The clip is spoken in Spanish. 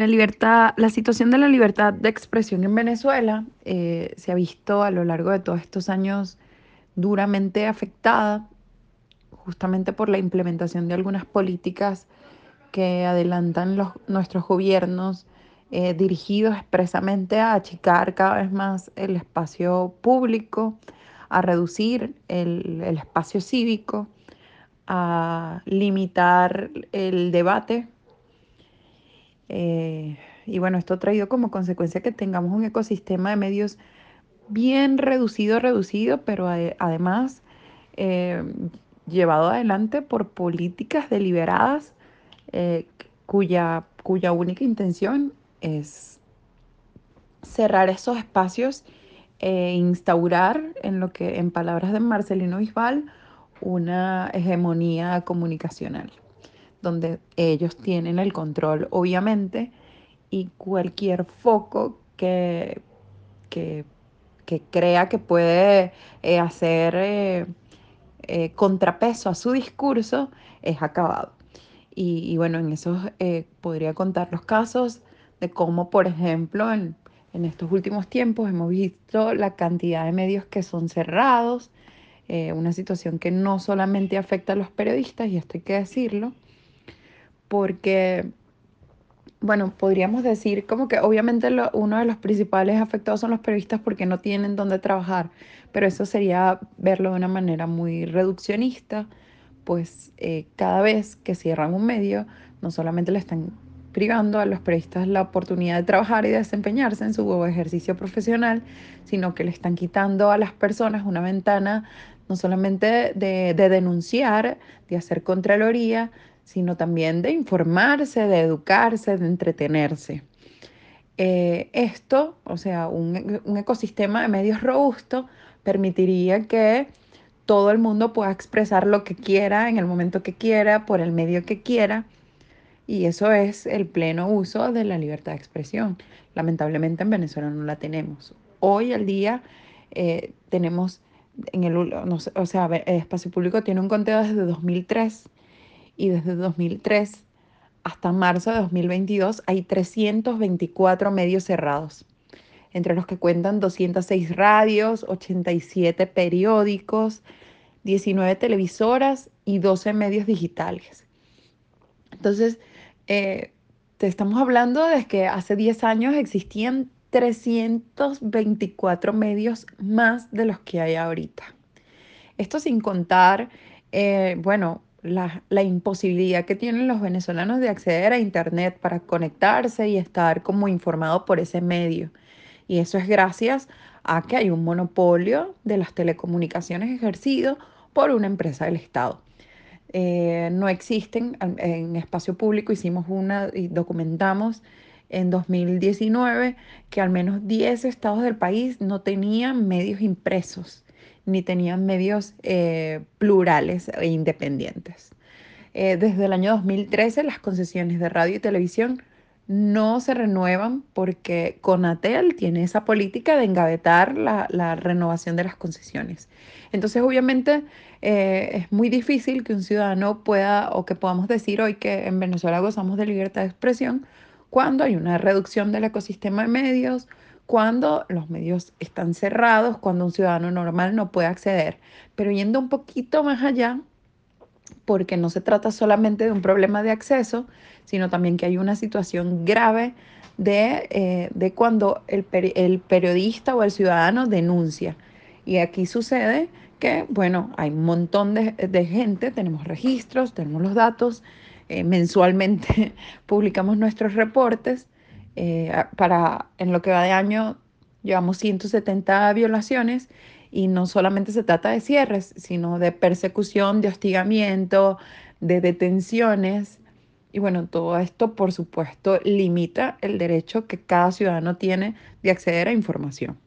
La libertad, la situación de la libertad de expresión en Venezuela eh, se ha visto a lo largo de todos estos años duramente afectada justamente por la implementación de algunas políticas que adelantan nuestros gobiernos eh, dirigidos expresamente a achicar cada vez más el espacio público, a reducir el espacio cívico, a limitar el debate eh, y bueno, esto ha traído como consecuencia que tengamos un ecosistema de medios bien reducido, reducido, pero además eh, llevado adelante por políticas deliberadas eh, cuya, cuya única intención es cerrar esos espacios e instaurar en lo que, en palabras de Marcelino Bisbal, una hegemonía comunicacional donde ellos tienen el control, obviamente, y cualquier foco que, que, crea que puede eh, hacer eh, eh, contrapeso a su discurso es acabado. Y, bueno, en eso podría contar los casos de cómo, por ejemplo, en, en, estos últimos tiempos hemos visto la cantidad de medios que son cerrados, una situación que no solamente afecta a los periodistas, y esto hay que decirlo, porque, bueno, podríamos decir como que obviamente uno de los principales afectados son los periodistas porque no tienen dónde trabajar, pero eso sería verlo de una manera muy reduccionista, pues eh, cada vez que cierran un medio, no solamente le están privando a los periodistas la oportunidad de trabajar y de desempeñarse en su ejercicio profesional, sino que le están quitando a las personas una ventana no solamente de, de denunciar, de hacer contraloría, sino también de informarse, de educarse, de entretenerse. Eh, esto, o sea, un, un ecosistema de medios robusto, permitiría que todo el mundo pueda expresar lo que quiera en el momento que quiera, por el medio que quiera. Y eso es el pleno uso de la libertad de expresión. Lamentablemente en Venezuela no la tenemos. Hoy al día eh, tenemos en el, o sea, el espacio público tiene un conteo desde 2003 y desde 2003 hasta marzo de 2022 hay 324 medios cerrados, entre los que cuentan 206 radios, 87 periódicos, 19 televisoras y 12 medios digitales. Entonces, eh, te estamos hablando de que hace 10 años existían 324 medios más de los que hay ahorita. Esto sin contar, eh, bueno, la, imposibilidad que tienen los venezolanos de acceder a Internet para conectarse y estar como informado por ese medio. Y eso es gracias a que hay un monopolio de las telecomunicaciones ejercido por una empresa del Estado. Eh, no existen en espacio público, hicimos una y documentamos en 2019 que al menos 10 estados del país no tenían medios impresos ni tenían medios eh, plurales e independientes. Eh, desde el año 2013 las concesiones de radio y televisión no se renuevan porque Conatel tiene esa política de engavetar la, renovación de las concesiones. Entonces, obviamente, eh, es muy difícil que un ciudadano pueda o que podamos decir hoy que en Venezuela gozamos de libertad de expresión cuando hay una reducción del ecosistema de medios, cuando los medios están cerrados, cuando un ciudadano normal no puede acceder. Pero yendo un poquito más allá, porque no se trata solamente de un problema de acceso, sino también que hay una situación grave de, eh, cuando el, el periodista o el ciudadano denuncia. Y aquí sucede que, bueno, hay un montón de, de gente, tenemos registros, tenemos los datos, eh, mensualmente publicamos nuestros reportes eh, para, en lo que va de año, llevamos 170 violaciones y no solamente se trata de cierres, sino de persecución, de hostigamiento, de detenciones. Y bueno, todo esto, por supuesto, limita el derecho que cada ciudadano tiene de acceder a información.